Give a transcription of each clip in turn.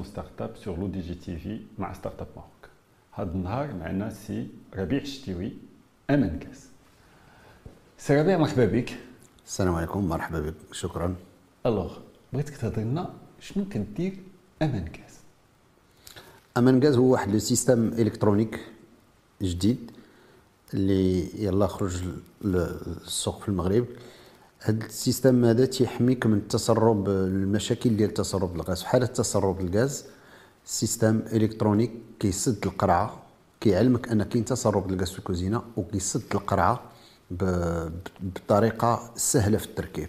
جينيراسيون ستارت اب سور لو دي جي تي في مع ستارت اب ماروك هذا النهار معنا سي ربيع الشتيوي أمان غاز. سي ربيع مرحبا بك. السلام عليكم مرحبا بك شكرا. alors بغيتك تهضر لنا شنو كدير أمان غاز؟ أمان غاز هو واحد le système إلكترونيك جديد اللي يلا خرج للسوق في المغرب. هذا ال système هذا تيحميك من التسرب المشاكل ديال تسرب الغاز. في حاله تسرب الغاز système إلكترونيك كيسد القرعة كيعلمك أن كاين تسرب الغاز في الكوزينة وكيسد القرعة بطريقة سهلة في التركيب.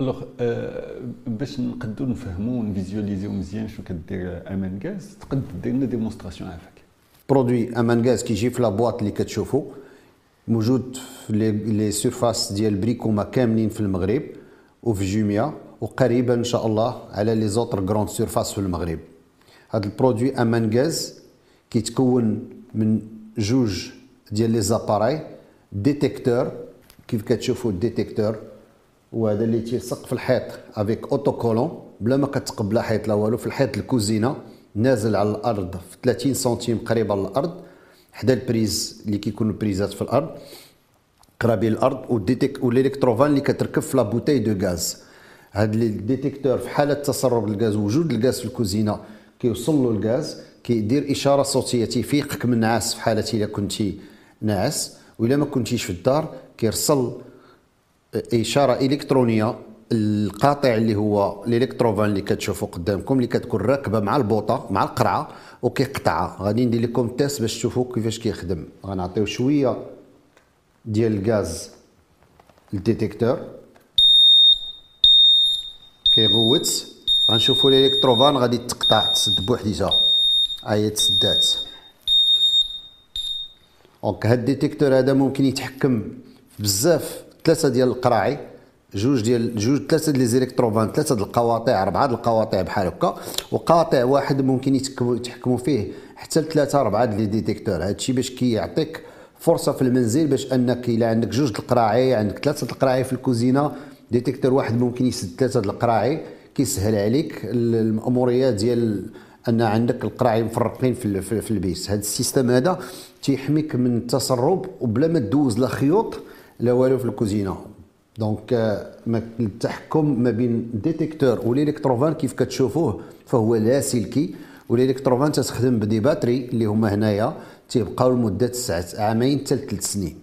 alors باش نقدروا نفهموا ونفيزياليزيو مزيان شنو كدير أمان غاز تقدر دير لنا démonstration عافاك. produit أمان غاز كيجي في la boîte اللي كتشوفوا موجود في les surfaces ديال بريكوما كاملين في المغرب وفي جوميا وقريبا إن شاء الله على les autres grandes surfaces في المغرب. هذا ال produit أمان غاز كيتكون من جوج ديال les appareils détecteur كيف كتشوفوا ال détecteur وهذا اللي تيلصق في الحيط avec autocollant بلا ما كتقبل حيط لا والو في الحيط الكوزينة نازل على الأرض في 30 سنتيم قريبه للأرض. حدا ال prise اللي كيكونوا بريزات في الأرض. قراب من الأرض والديتيك وال électrovanne اللي كتركب في la bouteille de gaz هاد ال détecteur في حالة تسرب الغاز وجود الغاز في الكوزينة كيوصل له الغاز كيدير إشارة صوتية تيفيقك من نعاس في حالة إلا كنتي ناعس والا ما كنتيش في الدار كيرسل إشارة إلكترونية القاطع اللي هو ال électrovanne اللي كتشوفوا قدامكم اللي كتكون راكبة مع البوطة مع القرعة وكيقطعها غادي ندير لكم test باش تشوفوا كيفاش كيخدم. غنعطيو شوية ديال الغاز لل détecteur كيغوت. غنشوفوا ال électrovanne غادي تقطع تسد بوحديتها. هي تسدات. donc هاد ال détecteur هذا ممكن يتحكم بزاف ثلاثة ديال القراعي. جوج ديال جوج ثلاثة ديال électrovannes ثلاثة ديال القواطع أربعة ديال القواطع بحال هكا. وقاطع واحد ممكن يتحكموا فيه حتى لثلاثة أربعة ديال détecteurs هادشي باش كيعطيك فرصة في المنزل باش أنك إلا عندك جوج القراعي عندك ثلاثة القراعي في الكوزينة détecteur واحد ممكن يسد ثلاثة القراعي كيسهل عليك الماموريه ديال أن عندك القراعي مفرقين في, في, البيت هذا ال système هذا تيحميك من التسرب وبلا ما دوز لا خيوط لا والو في الكوزينة. donc التحكم ما بين ال détecteur وال électrovanne كيف كتشوفوه فهو لاسلكي وال électrovanne تستخدم ب des batteries اللي هما هنايا تيبقاو لمدة عامين حتى ثلاث سنين.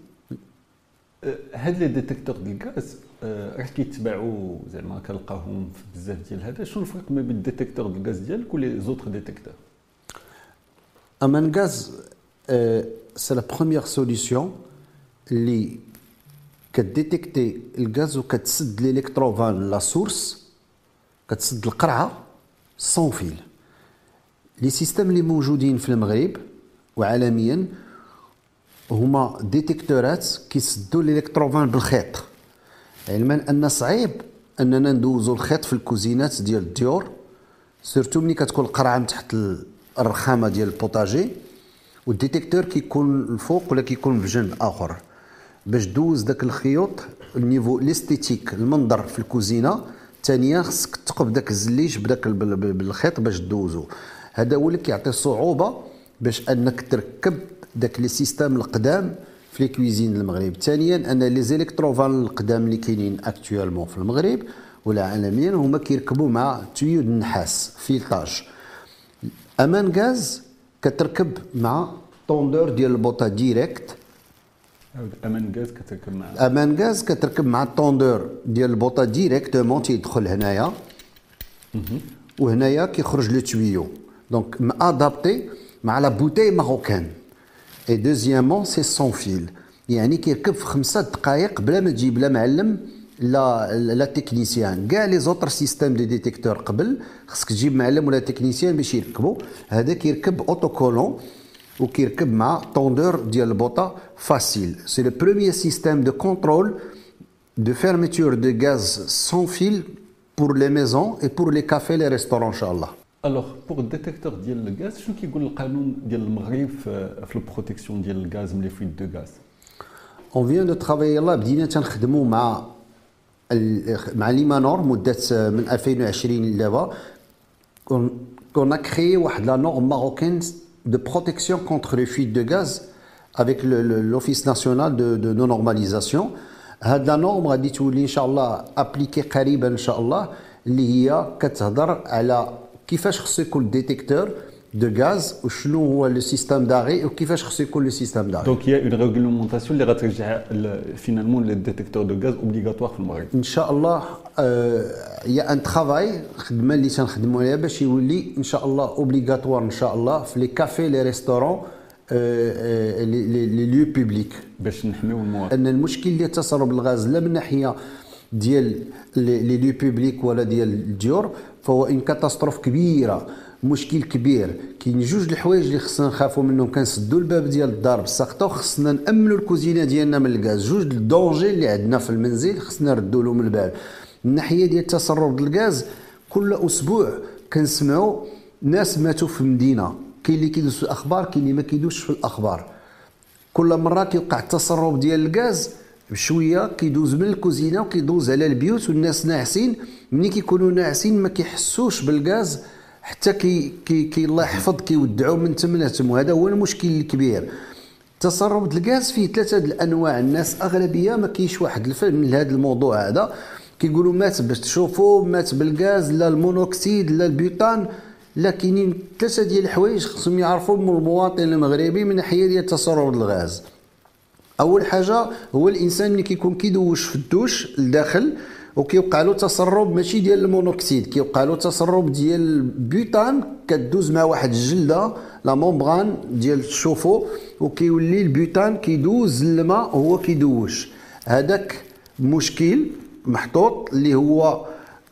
هاد les détecteurs ديال الغاز راه كيتباعوا زعما كنلقاوهم في بزاف ديال هذا. شنو الفرق ما بين ال détecteur ديال الغاز ديالك و les autres détecteurs أمان غاز c'est la première solution اللي كديتيكتي الغاز وكتسد ال électrovanne la source كتسد القرعة sans fil les systèmes اللي موجودين في المغرب وعالميا هما ديتيكتورات كيسدوا ال électrovanne بالخيط. علما أن صعيب أننا ندوزو الخيط في الكوزينات ديال الديور surtout ملي كتكون القرعة من تحت الرخامة ديال البوطاجي وال détecteur كيكون الفوق ولا كيكون بجنب آخر. باش دوز داك الخيوط ال niveau l'esthétique المنظر في الكوزينة. ثانيا خصك تقب داك الزليج بداك بالخيط باش دوزو. هذا هو اللي كيعطي صعوبة باش أنك تركب داك les systèmes القدام في cuisine المغرب. ثانيا أن les électrovannes القدام اللي كاينين actuellement في المغرب ولا عالميا هما كيركبوا مع tuyau د النحاس filetage أمان غاز كتركب مع détendeur ديال البوطة directe أمان غاز كتركب مع أمان غاز كتركب مع ال détendeur ديال البوطة directement تيدخل هنايا. وهنايا كيخرج le tuyau donc adapté مع la bouteille marocaine et deuxièmement c'est sans fil يعني كيركب في خمسة دقائق بلا ما تجيب لا معلم لا لا technicien كاع les autres systèmes de détecteurs قبل. خصك تجيب معلم ولا technicien باش يركبوا هذا كيركب autocollant وكيركب مع détendeur ديال البوطه facile c'est le premier système de contrôle de fermeture de gaz sans fil pour les maisons et pour les cafés les restaurants ان شاء الله alors pour ال détecteur ديال الغاز شنو كيقول القانون ديال المغرب في ال protection ديال الغاز من les fuites de gaz on vient de travailler يلاه بدينا تنخدموا مع مع l'IMANOR مده من 2020 لدابا qu'on a créé la norme marocaine de protection contre les fuites de gaz avec l'Office national de, de non-normalisation. هاد la norme غادي تولي ان شاء الله appliquée قريبا ان شاء الله اللي هي كتهضر على كيفاش خصو يكون détecteur de gaz وشنو هو le système d'arrêt وكيفاش خصو يكون le système d'arrêt donc هي une réglementation اللي غترجع finalement les détecteurs de gaz obligatoires في المغرب ان شاء الله y a un travail خدمه اللي تنخدموا عليها باش يولي ان شاء الله obligatoire ان شاء الله في les cafés les restaurants les lieux publics باش نحميو المواطن أن المشكل اللي تسرب الغاز لا من ناحية ديال les lieux publics ولا ديال الديور فهو une catastrophe كبيرة. مشكل كبير. كاين جوج الحوايج اللي خصنا نخافوا منهم. كنسدوا الباب ديال الدار بالسقطه وخصنا نامنوا الكوزينة ديالنا من الغاز. جوج ال dangers اللي عندنا في المنزل خصنا نردوا لهم البال الناحيه ديال التسرب الغاز كل أسبوع كنسمعوا ناس ماتوا في المدينة كاين اللي كيدوز في الأخبار كاين اللي ما كيدوزش في الأخبار. كل مرة كيوقع التسرب ديال الغاز بشوية كيدوز من الكوزينة وكيدوز على البيوت والناس ناعسين. ملي كيكونوا ناعسين ما كيحسوش بالغاز. حتى كي كي, كي الله يحفظ كيودعوا من تمناتهم. وهذا هو المشكل الكبير. تسرب الغاز فيه ثلاثة الأنواع. الناس أغلبية ما كاينش واحد الفهم لهذا الموضوع هذا. كيقولوا مات باش تشوفوا مات بالغاز لا ال monoxyde لا ال butane لا كاينين ثلاثة ديال الحوايج خصهم يعرفوا من المواطن المغربي من ناحية ديال تسرب الغاز أول حاجة هو الإنسان اللي كيكون كيدوش في الدوش لداخل وكيوقع له تسرب ماشي ديال ال monoxyde كيوقع له تسرب ديال ال butane كدوز مع واحد الجلدة la membrane ديال ال chauffe-eau وكيولي ال butane كيدوز الماء وهو كيدوش. هذاك مشكل محطوط اللي هو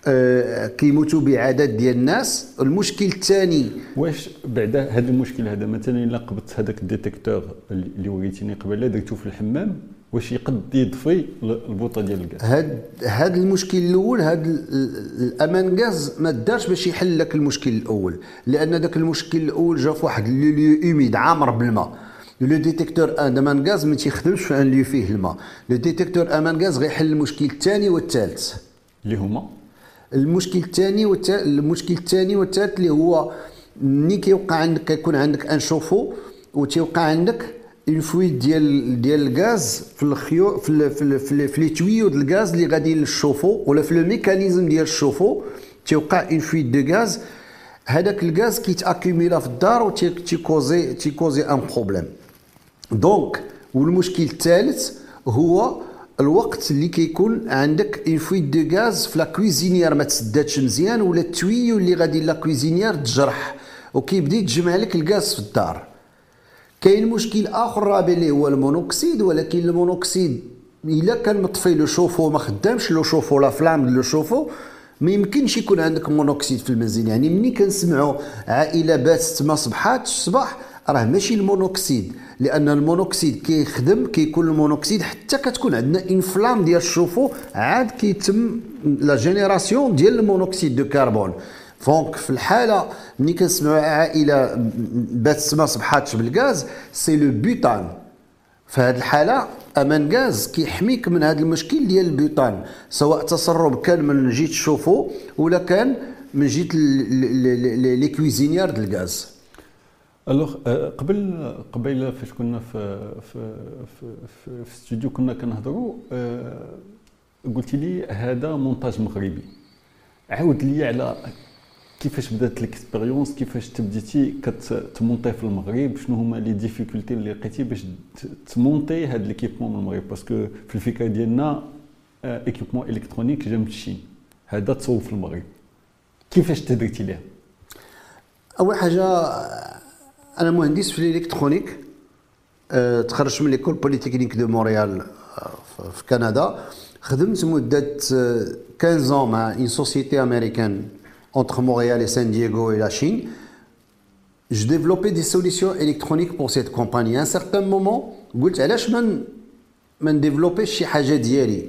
آه كيموتوا بعدد ديال الناس. المشكل الثاني واش بعد هذا المشكل هذا؟ مثلا إلا قبضت هذاك ال détecteur اللي وريتيني قبل درتو في الحمام واش يقد يطفي البوطة ديال الغاز. هاد هاد المشكل الأول هاد الأمان غاز ما دارش باش يحل لك المشكل الأول. لأن ذاك المشكل الأول جا في واحد le lieu humide عامر بالماء le détecteur un أمان غاز ما تيخدمش في un lieu فيه الماء. le détecteur أمان غاز غيحل المشكل الثاني والثالث. اللي هما؟ المشكل الثاني والثالث المشكل الثاني والثالث اللي هو ملي كيوقع عندك كيكون عندك un chauffe-eau وتيوقع عندك une fuite ديال ديال الغاز في الخيو في ال في ال في, ال في les tuyaux ديال الغاز اللي غادي لل chauffe-eau ولا في le mécanisme ديال ال chauffe-eau تيوقع une fuite de gaz هذاك الغاز كيت accumula في الدار و تي causer تي causer un problème donc والمشكل الثالث هو الوقت اللي كيكون عندك une fuite de gaz في la cuisinière ما تسداتش مزيان ولا ال tuyau اللي غادي la cuisinière تجرح. وكيبدا يتجمع لك الغاز في الدار. كاين مشكل آخر رابع اللي هو ال monoxyde ولكن ال monoxyde إلا كان مطفي le chauffe-eau ما خدامش le chauffe-eau la flamme le chauffe-eau ما يمكنش يكون عندك monoxyde في المنزل. يعني ملي كنسمعوا عائلة باتت ما صبحات الصباح راه ماشي ال monoxyde لأن ال monoxyde كيخدم كيكون ال monoxyde حتى كتكون عندنا une flamme ديال ال chauffe-eau عاد كيتم la génération ديال ال monoxyde de carbone. donc في الحالة ملي كنسمعوا عائلة بات ما صبحاتش بالغاز c'est le butane. في هذه الحالة أمان غاز كيحميك من هذا المشكل ديال ال butane سواء تسرب كان من جهه ال chauffe-eau ولا كان من جهه les cuisinières ديال الغاز. alors قبل قبيله فاش كنا في في في, في, في استوديو كنا كنهضروا قلت لي هذا مونتاج مغربي. عاود لي على كيفاش بدات l'expérience كيفاش تبديتي كت monter في المغرب؟ شنو هما les difficultés اللي لقيتي باش تمونطي هاد l'équipement من المغرب؟ parce que في الفكرة ديالنا équipement électronique جا من الصين هذا تصوب في المغرب. كيفاش تدرتي ليه أول حاجة أنا مهندس في الإلكترونيك تخرجت من l'école polytechnique de Montréal في كندا. خدمت مدة 15 مع une société américaine entre Montréal et San Diego et la Chine, je développais des solutions électroniques pour cette compagnie. À un certain moment, قلت علاش ما ما ن développer ش شي حاجة ديالي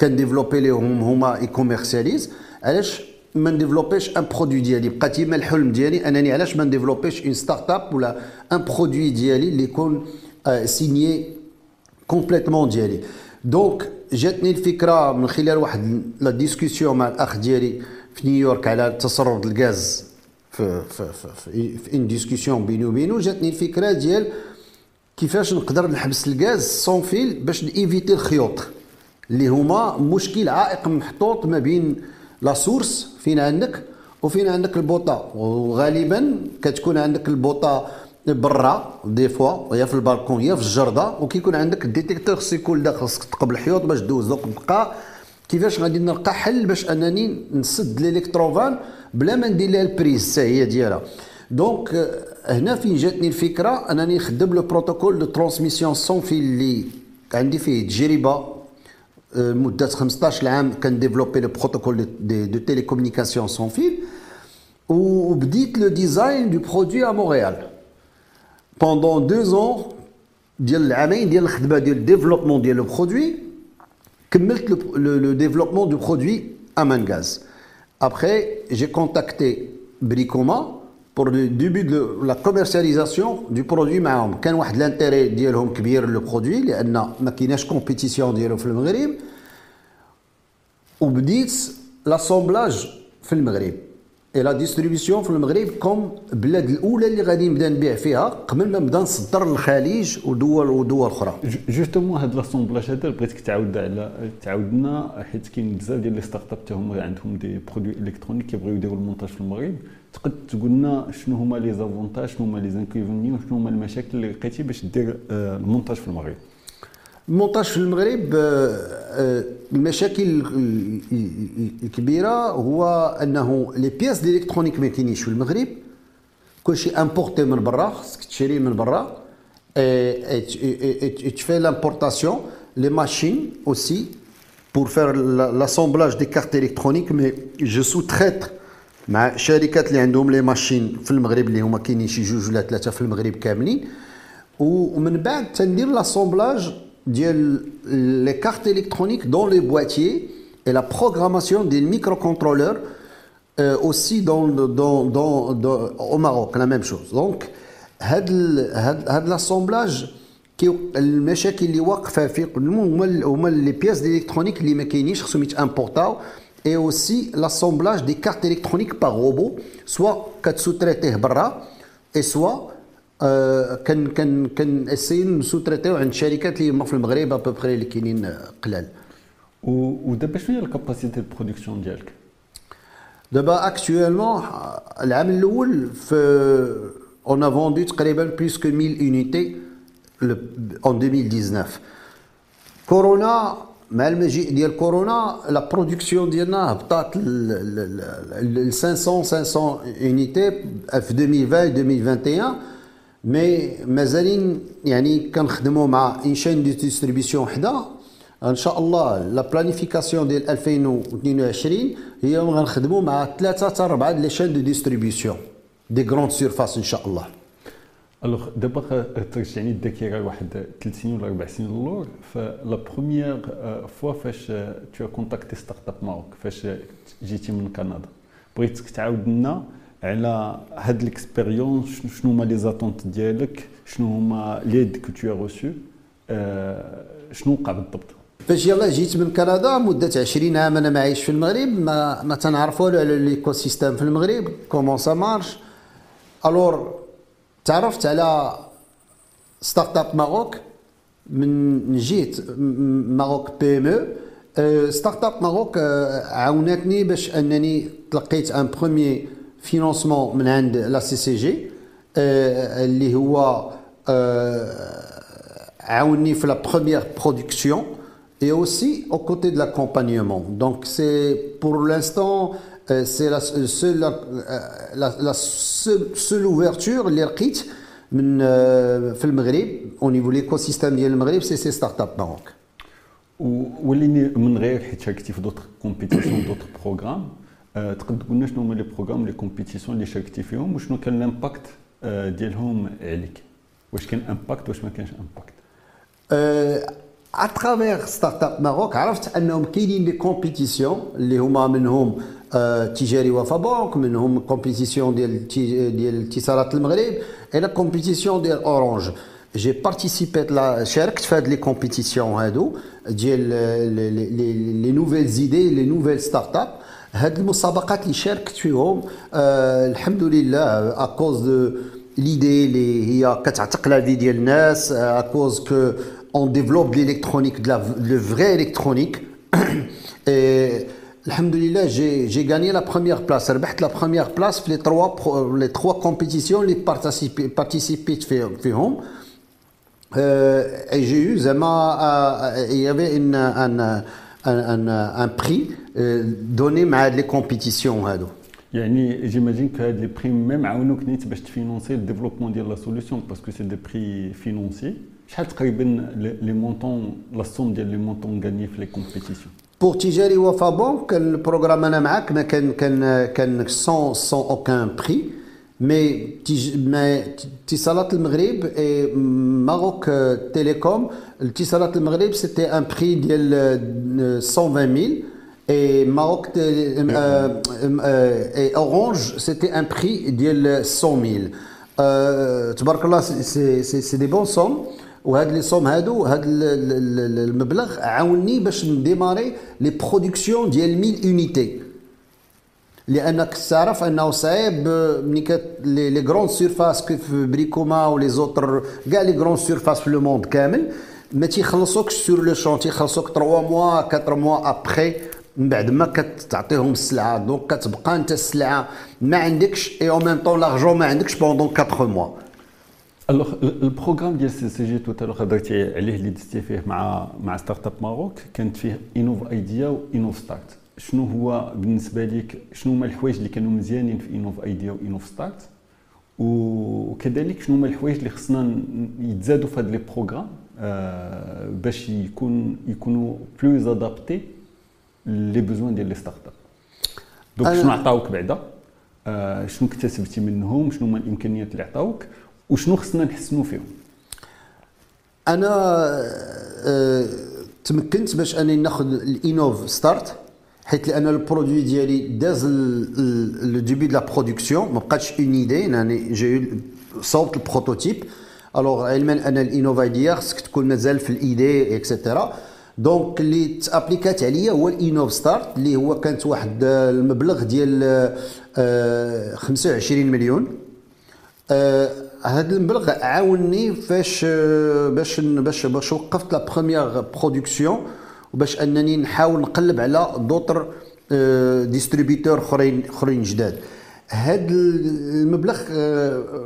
كن développer ليهم هما ي commercialiser علاش ما ن développer ش un produit ديالي بقى تما الحلم ديالي انني علاش ما نديفلوبيش une start-up ولا un produit ديالي اللي يكون signé complètement ديالي donc جاتني الفكرة من خلال واحد la discussion مع الاخ ديالي في نيويورك على تصرف الغاز في في في, في une discussion بيني وبينه جاتني الفكرة ديال كيفاش نقدر نحبس الغاز sans fil باش ن éviter الحيوط اللي هما مشكل عائق محطوط ما بين la source فين عندك؟ وفين عندك البوطه وغالبا كتكون عندك البوطه برا des fois يا في البالكون يا في الجردة وكيكون عندك ال détecteur خصو يكون داخل خصك تقبل الحيوط باش دوز donc بقى كيفاش غادي نلقى حل باش أنني نسد ال électrovanne بلا ما ندير لها ال prise حتى هي ديالها. donc هنا فين جاتني الفكرة أنني نخدم le protocole de transmission sans fil اللي عندي فيه تجربة مدة 15 عام كان développer le protocole de télécommunication sans fil وبديت le design de produit à Montréal pendant deux ans ديال العامين ديال الخدمة ديال ال développement ديال le produit كملت لو développement du produit Aman Gaz. Après, j'ai contacté Bricoma pour le début de la commercialisation du produit معاهم كان واحد l'intérêt ديالهم كبير le produit لأن ما كايناش compétition ديالو في المغرب وبديت l'assemblage في المغرب et la distribution في المغرب comme البلاد الاولى اللي غادي نبدا نبيع فيها قبل ما نبدا نصدر للخليج ودول ودول أخرى justement هاد l'assemblage هذا بغيتك تعاود على تعاود لنا حيت كاين بزاف ديال les start-up هما عندهم des produits électroniques كيبغيو يديروا المونتاج في المغرب تقد تقول لنا شنو هما les avantages شنو هما les inconvénients شنو هما المشاكل اللي لقيتي باش دير المونتاج في المغرب المونتاج في المغرب آه، آه، المشاكل الكبيره هو أنه les pièces d'électronique ما كاينينش في المغرب كلشي importé من برا خصك تشري من برا تفي l'importation les machines aussi pour faire l'assemblage des cartes électroniques. Mais je sous-traite مع شركات اللي عندهم les machines في المغرب اللي هما كاينين شي جوج ولا ثلاثة في المغرب كاملين. ومن بعد تندير l'assemblage les cartes électroniques dans les boîtiers et la programmation des microcontrôleurs euh, aussi dans, dans, dans, dans, au Maroc, la même chose. Donc, هذا l'assemblage المشاكل اللي واقفه في هما هما لي بياس ديليكترونيك اللي ما كاينينش خصهم يتامبورتاو اي اوسي لاسومبلاج دي كارت الكترونيك باغ روبو سوا كتسوتريتيه برا اي سوا كان كان كان اسي نسوتريتيو عند شركات اللي هما في المغرب ابوبخي اللي كاينين قلال ودابا شنو هي الكاباسيتي برودكسيون ديالك دابا actuellement العام الأول في on a vendu تقريبا plus que 1000 unités en 2019 كورونا مع المجيء ديال كورونا la production ديالنا هبطات ل 500 500 unités في 2020 2021 mais مازالين يعني كنخدموا مع une chaîne de distribution وحده ان شاء الله la planification ديال 2022 هي غنخدموا مع ثلاثة حتى اربعه les chaînes de distribution des grandes surfaces ان شاء الله alors دابا ترجعني الذاكره واحد ثلاث سنين ولا أربع سنين للور ف la première fois فاش tu contactais StartUp Maroc فاش جيتي من كندا بغيتك تعاود لنا على هاد l'expérience شنو هما les attentes ديالك شنو هما l'aide que tu reçois شنو وقع بالضبط فاش يلا جيت من كندا مده 20 عام أنا ما عايش في المغرب ما ما تنعرفوا على ليكو سيستيم في المغرب كومون سا مارش الور تعرفت على ستارت اب ماروك من جيت ماروك بي ام أو ستارت اب ماروك عاونتني باش انني تلقيت ان بروميير فينونسمون من عند لا سي سي جي اللي هو عاوني في لا بروميير برودكسيون et aussi aux côtés de l'accompagnement. Donc c'est pour l'instant c'est la seule la, la seule, seule ouverture اللي لقيت من في المغرب au niveau l'écosystème ديال المغرب سي سي ستارت اب ماروك وليني من غير حيت شاركتي في دوطر كومبيتيسيون دوطر بروغرام تقدر تقول لنا شنو هما لي بروغرام لي كومبيتيسيون اللي شاركتي فيهم وشنو كان الامباكت ديالهم عليك واش كان impact واش ما كانش impact à travers Startup Maroc عرفت انهم كاينين les compétitions اللي هما منهم تجاري وفا بنك منهم compétition ديال ديال اتصالات المغرب et la compétition ديال اورانج j'ai participé la شاركت في هاد les compétitions هادو ديال les nouvelles idées les nouvelles startups هاد المسابقات اللي شاركت فيهم آه الحمد لله à cause de l'idée اللي هي كتعتق la vie ديال الناس à cause que on développe l'électronique le vrai électronique الحمد لله j'ai j'ai gagné la première place ربحت la première place في les trois les trois compétitions اللي participé ت فيهم et j'ai eu il y avait une, un, un, un, un prix donné مع هاد لي كومبيتيسيون هادو يعني جيماجين كو هاد لي بري ميم عاونوك نيت باش تفينونسي الديفلوبمون ديال لا سوليسيون باسكو سي دي بري فينونسي شحال تقريبا لي مونطون لا سوم ديال لي مونطون غاني في لي كومبيتيسيون بور تجاري وفا بونك البروغرام أنا معاك ما كان كان كان سون سون اوكان بري مي مي اتصالات المغرب اي Maroc Telecom. اتصالات المغرب c'était un prix ديال 120000 et Maroc et Orange c'était un prix ديال 100000 تبارك الله c'est c'est des bonnes sommes. وهاد les sommes هادو هاد المبلغ عاوني باش نديماري les productions ديال 1000 unités لأنك تعرف أنه صعيب ملي كت لي غرون سيرفاس كيف بريكوما ولي زوتر كاع لي غرون سيرفاس في لو موند كامل ما تيخلصوكش سور لو شون تيخلصوك 3 موا 4 موا ابخي من بعد ما كتعطيهم السلعة. دونك كتبقى أنت السلعة. ما عندكش اي أو ميم طون لارجون ما عندكش بوندون 4 موا الوغ البروغرام ديال سي سي جي تو تالوغ هضرتي عليه اللي دزتي فيه مع مع ستارت اب ماروك كانت فيه انوف ايديا وانوف ستارت شنو هو بالنسبة لك شنو هما الحوايج اللي كانوا مزيانين في انوف ايديا وانوف ستارت وكذلك شنو هما الحوايج اللي خصنا يتزادوا في هاد les programmes؟ آه باش يكون يكونوا plus adaptés les besoins ديال les startups donc شنو عطاوك بعدا؟ آه شنو اكتسبتي منهم؟ شنو هما الإمكانيات اللي عطاوك؟ وشنو خصنا نحسنوا فيهم؟ أنا آه تمكنت باش أني ناخذ ال Innov Start حيت لأن le produit ديالي داز لو ديبي دو لا برودكسيون ما بقاتش اون ايدي يعني جاي صوبت البروتوتيب. الوغ علما أن الإنوفا خصك تكون مازال في الإيدي اكسيتيرا دونك اللي تأبليكات عليا هو الإنوف ستارت اللي هو كانت واحد المبلغ ديال 25 مليون. هذا المبلغ عاوني فاش باش باش باش وقفت لا بروميير برودكسيون وباش أنني نحاول نقلب على دوطر distributeurs اخرين أخرين جداد. هذا المبلغ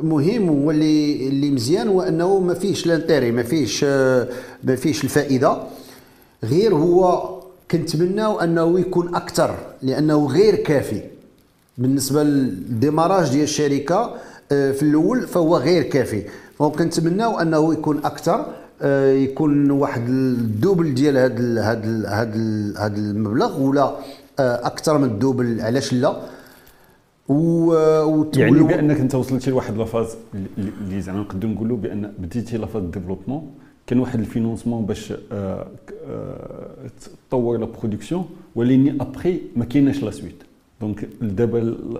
مهم هو اللي مزيان هو أنه ما فيهش l'intérêt ما فيهش ما فيهش الفائدة. غير هو كنتمناو أنه يكون أكثر لأنه غير كافي. بالنسبة لل démarrage ديال الشركة في الأول فهو غير كافي. فكنتمناو أنه يكون أكثر. يكون واحد ال double ديال هذا هذا هذا هذا المبلغ ولا أكثر من ال double علاش لا؟ و يعني بأنك أنت وصلتي لواحد la phase اللي زعما نقدروا نقولوا بأن بديتي la phase développement. كان واحد financement باش تطور la production ولكن ابخي ما كايناش la suite donc دابا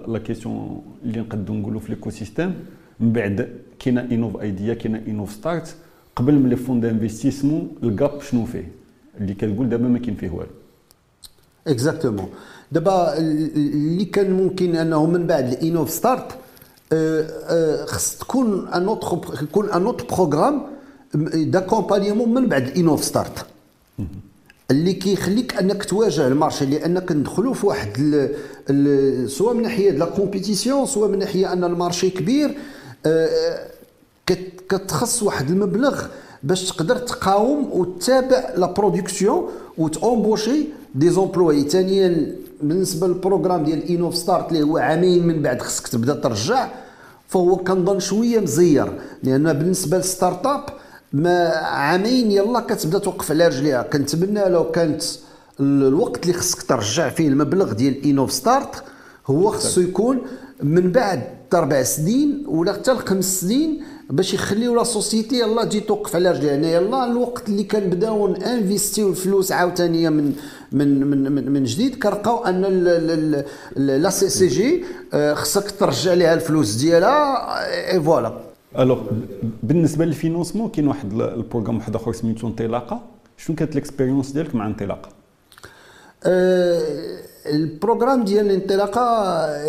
la question اللي نقدروا نقولوا في l'écosystème من بعد كاينة Innov Idea كاينة Innov Start قبل من les fonds d'investissement ال gap شنو فيه؟ اللي كنقول دابا ما كاين فيه والو. exactement دابا اللي كان ممكن أنه من بعد ال Innov Start خص تكون un autre يكون un autre programme d'accompagnement من بعد ال Innov Start اللي كيخليك أنك تواجه le marché لأنك ندخلوا في واحد سواء من ناحية la compétition سواء من ناحية أن le marché كبير كتخص واحد المبلغ باش تقدر تقاوم وتتابع la production و t'embaucher des employés ثانيا بالنسبة لل programme ديال Innov Start اللي هو عامين من بعد خصك تبدأ ترجع فهو كنظن شوية مزير. لأن بالنسبة لل startup ما عامين يلا كتبدأ توقف على رجليها. كنتمنى لو كانت الوقت اللي خصك ترجع فيه المبلغ ديال Innov Start هو خصو يكون من بعد أربع سنين ولا حتى لخمس سنين باش يخليو la société يلا تجي توقف على رجليها يعني يلا الوقت اللي كنبداو investi يو الفلوس عاوتاني من من من من جديد كنلقاو أن la CCG خصك ترجع ليها الفلوس ديالها et voilà alors بالنسبة لل financement كاين واحد programme واحد آخر سميتو انطلاقه شنو كانت l'expérience ديالك مع انطلاقة؟ أه ال programme ديال الانطلاقة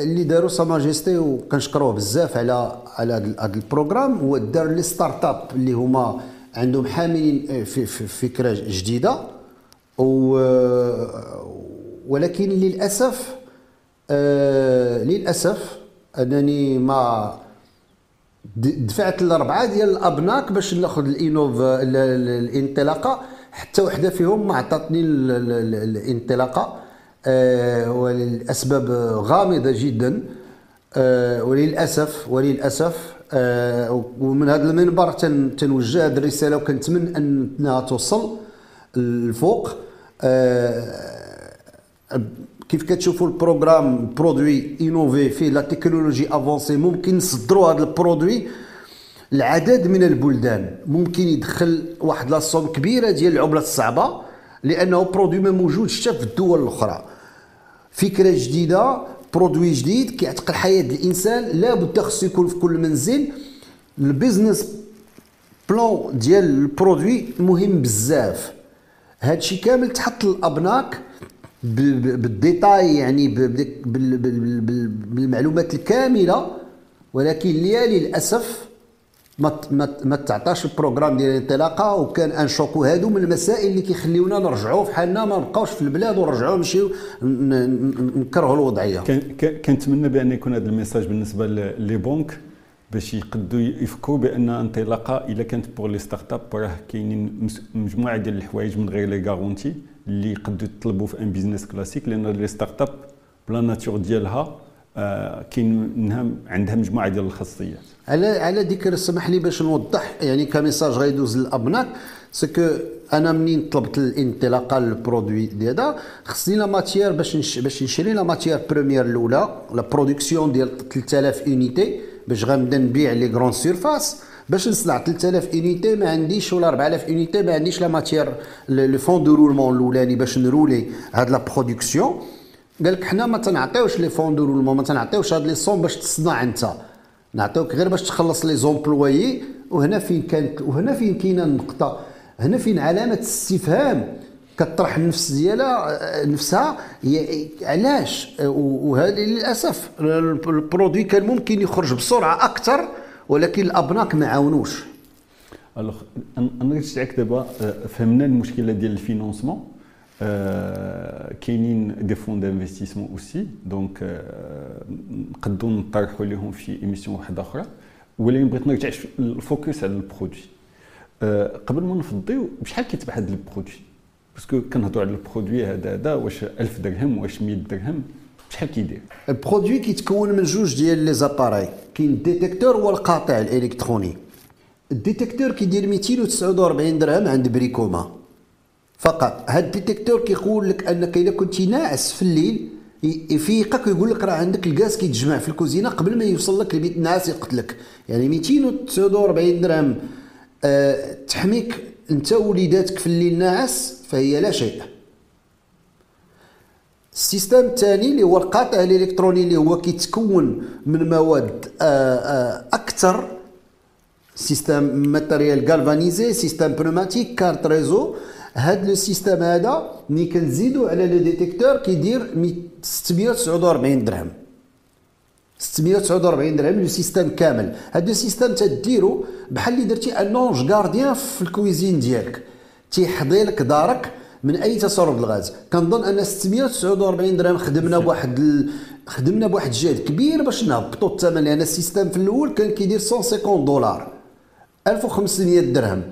اللي داروا Sa Majesté وكنشكروه بزاف على على هذا ال programme هو دار les start-up اللي هما عندهم حاملين في, في فكرة جديدة و ولكن للأسف آه للأسف أنني ما دفعت الأربعة ديال الأبناك باش ناخذ ال Innov الانطلاقة حتى وحدة فيهم ما عطاتني الانطلاقة. آه ولاسباب غامضة جدا. آه وللاسف وللأسف آه ومن هذا المنبر تنوجه هذه الرسالة وكنتمنى أنها توصل الفوق كيف كتشوفوا ال programme produit innové فيه la technologie avancée ممكن نصدروا هذا ال produit العدد من البلدان. ممكن يدخل واحد la somme كبيرة ديال العملات الصعبة لأنه produit ما موجودش حتى في الدول الأخرى. فكرة جديدة produit جديد كيعتق حياة الإنسان. لابد خصو يكون في كل منزل. ال business plan ديال ال produit مهم بزاف. هادشي كامل تحط الابناك بال détail يعني بالمعلومات الكاملة. ولكن ليا للأسف ما ما ما تعطاش ال programme ديال الانطلاقة وكان un choc وهادو من المسائل اللي كيخليونا نرجعوا في حالنا ما نبقاوش في البلاد ونرجعوا نمشيو نكرهوا الوضعية. كنتمنى بأن يكون هذا ال message بالنسبة les banques باش يقدوا يفكروا بأن انطلاقة إلا كانت pour les start-up راه كاينين مجموعة ديال الحوايج من غير les garanties اللي يقدروا يطلبوا في un business classique لأن les start-up ب la nature ديالها آه كاين عندها مجموعة ديال الخاصيات. على على ذكر اسمح لي باش نوضح يعني ك message غيدوز للابناك parce que أنا منين طلبت الانطلاقه لل produit ديالها خصني la matière باش باش نشري la matière première الأولى la production ديال 3000 unités باش غنبدا نبيع les grandes surfaces باش نصنع 3000 unités ما عنديش ولا 4000 unités ما عنديش la matière le fonds de roulement الأولاني باش نرولي هاد la production قال لك حنا ما تنعطيوش les fonds de roulement ما تنعطيوش هاد les sommes باش تصنع أنت. نعطيوك غير باش تخلص les employés وهنا فين كانت وهنا فين كاينة النقطة؟ هنا فين علامة استفهام كطرح النفس ديالها نفسها علاش؟ وهذا للأسف ال produit كان ممكن يخرج بسرعة أكثر ولكن الابناك ما عاونوش. alors نرجعك دابا آه، فهمنا المشكلة ديال ال financement. آه، كاينين des fonds d'investissement aussi donc نقدروا نطرحوا لهم في émission واحدة أخرى. ولكن بغيت نرجع ال focus على ال produit. آه، قبل ما نفضيو بشحال كيتباع هذا ال produit؟ parce que كنهضروا على ال produit هذا هذا واش 1000 درهم واش 100 درهم شحال كيدير؟ ال produit كيتكون من جوج ديال les appareils كاين ال détecteur والقاطع الإلكتروني. ال détecteur كيدير 249 درهم عند بريكوما. فقط. هاد ال détecteur كيقول لك أنك الا كنتي ناعس في الليل يفيقك ويقول لك راه عندك الغاز كيتجمع في الكوزينة قبل ما يوصل لك البيت الناعس يقتلك. يعني 249 درهم أه تحميك أنت ووليداتك في الليل ناعس فهي لا شيء. ال système الثاني اللي هو القاطع الإلكتروني اللي هو كيتكون من مواد آه، آه، أكثر système matériel galvanisé système pneumatique carte réseau هاد le système هذا ملي كنزيدو على le détecteur كيدير 649 درهم. 649 درهم le système كامل. هاد le système تديرو بحال اللي درتي un ange gardien في ال cuisine ديالك. تيحضي لك دارك من أي تصرف الغاز كنظن أن 649 درهم خدمنا بواحد ال... خدمنا بواحد الجهد كبير باش نهبطوا الثمن. لأن ال système في الأول كان كيدير 150 دولار. 1500 درهم.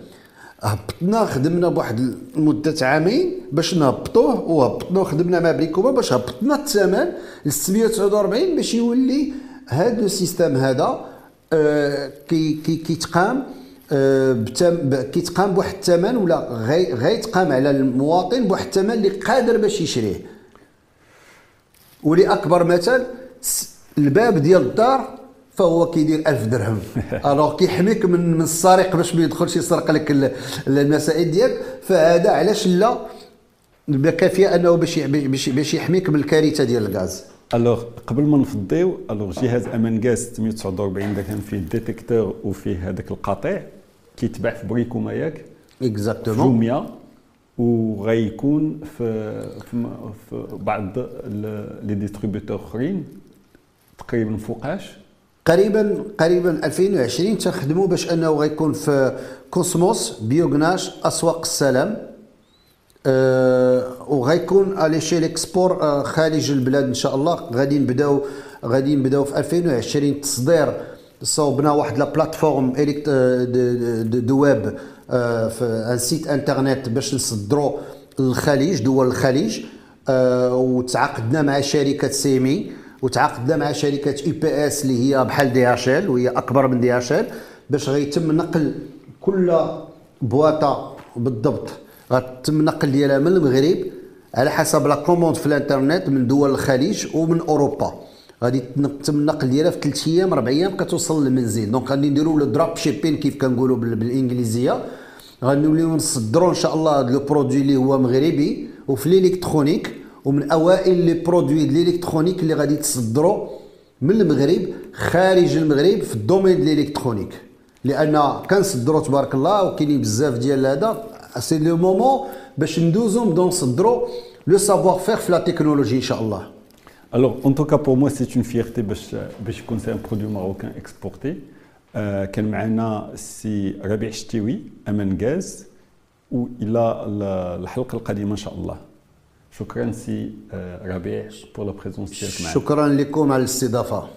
هبطنا خدمنا بواحد مده عامين باش نهبطوه وهبطنا خدمنا مع بريكوما باش هبطنا الثمن ل 649 باش يولي هذا ال système هذا آه كي كي كيتقام كيتقام بواحد الثمن ولا غيتقام على المواطن بواحد الثمن اللي قادر باش يشريه. ولأكبر مثال الباب ديال الدار فهو كيدير 1000 درهم. alors كيحميك من من السارق باش ما يدخلش يسرق لك المسائل ديالك. فهذا علاش لا؟ كافيه أنه باش باش يحميك من الكارثة ديال الغاز. alors قبل ما نفضيو alors جهاز أمان غاز 649 اذا كان فيه ديتيكتور وفيه هذاك القطيع كيتباع في بريكوما ياك exactement جوميا وغيكون في في, في بعض les distributeurs أخرين تقريبا فوقاش. قريبا قريبا 2020 تنخدموا باش أنه غيكون في كوسموس بيوغناش أسواق السلام. أه وغيكون على شي l'export خارج البلاد إن شاء الله. غادي نبداو غادي نبداو في 2020 تصدير. صوبنا واحد la plateforme اليكت دو, ويب أه في un site internet باش نصدروا الخليج دول الخليج. وتعاقدنا مع شركة سيمي وتعاقدنا مع شركة UPS اللي هي بحال DHL وهي أكبر من DHL باش غيتم نقل كل بواطة بالضبط. غتم النقل ديالها من المغرب على حسب la commande في الإنترنت من دول الخليج ومن أوروبا. غادي يتم النقل ديالها في 3 أيام 4 أيام كتوصل للمنزل. donc غادي نديروا le drop shipping كيف كنقولوا بالإنجليزية. غنوليو نصدروا إن شاء الله هذا le produit اللي هو مغربي. وفي ال électronique ومن أوائل les produits ال électroniques اللي غادي تصدروا من المغرب خارج المغرب في ال domaine ديال ال électronique. لأن كنصدروا تبارك الله وكاينين بزاف ديال هذا. c'est le moment باش ندوزو نبداو نصدروا le savoir-faire في la technologie إن شاء الله. Alors, en tout cas, pour moi, c'est une fierté باش باش يكون c'est un produit marocain exporté كان معنا سي ربيع شتيوي أمان غاز وإلى الحلقة القادمة إن شاء الله. شكرا سي ربيع pour la présence ديالك معنا شكرا لكم على الاستضافة.